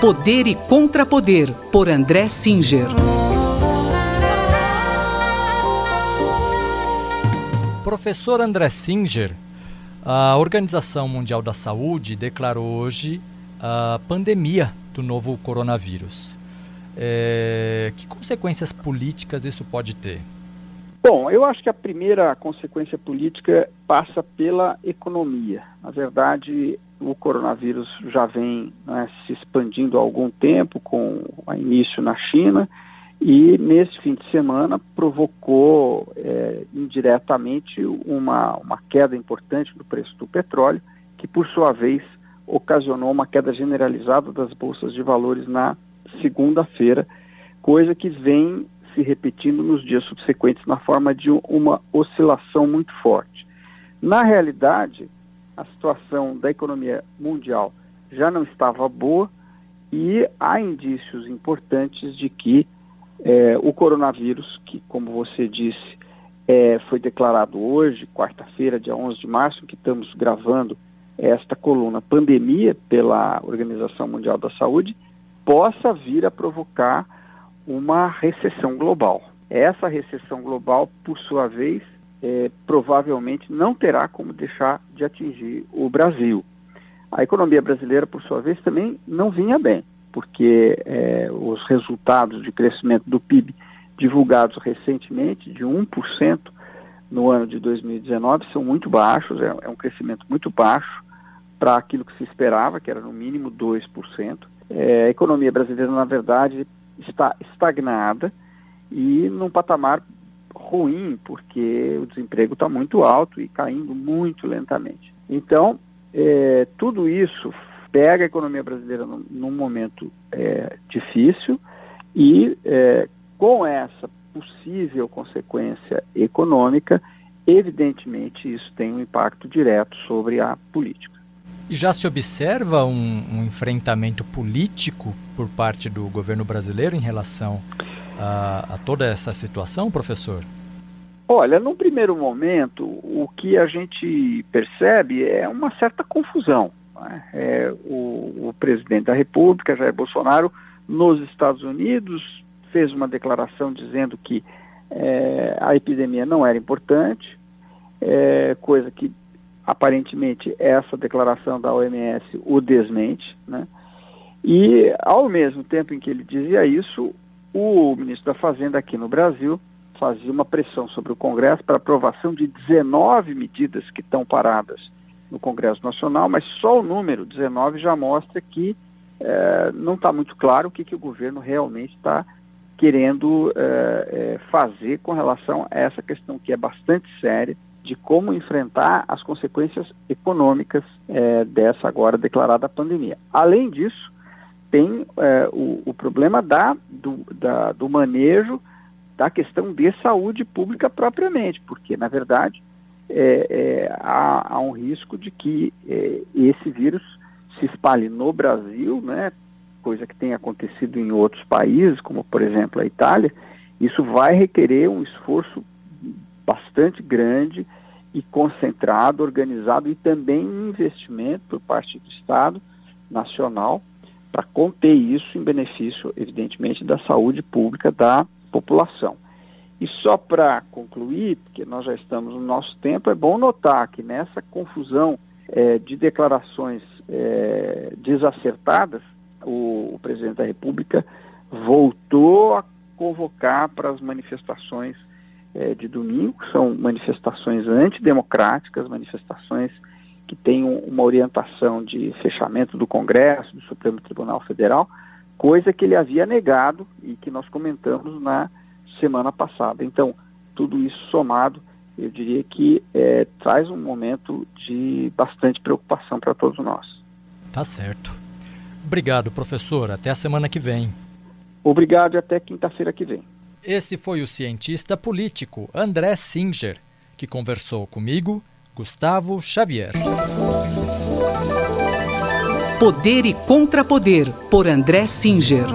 Poder e Contrapoder, por André Singer. Professor André Singer, a Organização Mundial da Saúde declarou hoje a pandemia do novo coronavírus. É, que consequências políticas isso pode ter? Bom, eu acho que a primeira consequência política passa pela economia. Na verdade, o coronavírus já vem né, se expandindo há algum tempo, com início na China, e nesse fim de semana provocou é, indiretamente uma, uma queda importante do preço do petróleo, que por sua vez ocasionou uma queda generalizada das bolsas de valores na segunda-feira, coisa que vem se repetindo nos dias subsequentes na forma de uma oscilação muito forte. Na realidade, a situação da economia mundial já não estava boa e há indícios importantes de que é, o coronavírus, que, como você disse, é, foi declarado hoje, quarta-feira, dia 11 de março, que estamos gravando esta coluna pandemia pela Organização Mundial da Saúde, possa vir a provocar uma recessão global. Essa recessão global, por sua vez, é, provavelmente não terá como deixar de atingir o Brasil. A economia brasileira, por sua vez, também não vinha bem, porque é, os resultados de crescimento do PIB divulgados recentemente, de 1% no ano de 2019, são muito baixos, é, é um crescimento muito baixo para aquilo que se esperava, que era no mínimo 2%. É, a economia brasileira, na verdade, está estagnada e num patamar ruim, porque o desemprego está muito alto e caindo muito lentamente. Então, é, tudo isso pega a economia brasileira num, num momento é, difícil e é, com essa possível consequência econômica, evidentemente isso tem um impacto direto sobre a política. E já se observa um, um enfrentamento político por parte do governo brasileiro em relação a, a toda essa situação, professor? Olha, num primeiro momento, o que a gente percebe é uma certa confusão. Né? É, o, o, presidente da República, Jair Bolsonaro, nos Estados Unidos, fez uma declaração dizendo que é, a epidemia não era importante, é, coisa que aparentemente essa declaração da OMS o desmente, né? E ao mesmo tempo em que ele dizia isso, o ministro da Fazenda aqui no Brasil fazia uma pressão sobre o Congresso para aprovação de 19 medidas que estão paradas no Congresso Nacional, mas só o número 19 já mostra que eh, não está muito claro o que, que o governo realmente está querendo eh, eh, fazer com relação a essa questão que é bastante séria de como enfrentar as consequências econômicas dessa agora declarada pandemia. Além disso, tem é, o, o, problema da do, da, do manejo da questão de saúde pública propriamente, porque, na verdade, é, é há, há, um risco de que é, esse vírus se espalhe no Brasil, né, coisa que tem acontecido em outros países, como, por exemplo, a Itália, isso vai requerer um esforço bastante grande e concentrado, organizado e também investimento por parte do Estado Nacional para conter isso em benefício, evidentemente, da saúde pública da população. E só para concluir, porque nós já estamos no nosso tempo, é bom notar que nessa confusão é, de declarações é, desacertadas, o, o presidente da República voltou a convocar para as manifestações é, de domingo, são manifestações antidemocráticas, manifestações que têm uma orientação de fechamento do Congresso, do Supremo Tribunal Federal, coisa que ele havia negado e que nós comentamos na semana passada. Então, tudo isso somado, eu diria que é, traz um momento de bastante preocupação para todos nós. Tá certo. Obrigado, professor. Até a semana que vem. Obrigado e até quinta-feira que vem. Esse foi o cientista político André Singer, que conversou comigo, Gustavo Xavier. Poder e Contrapoder, por André Singer.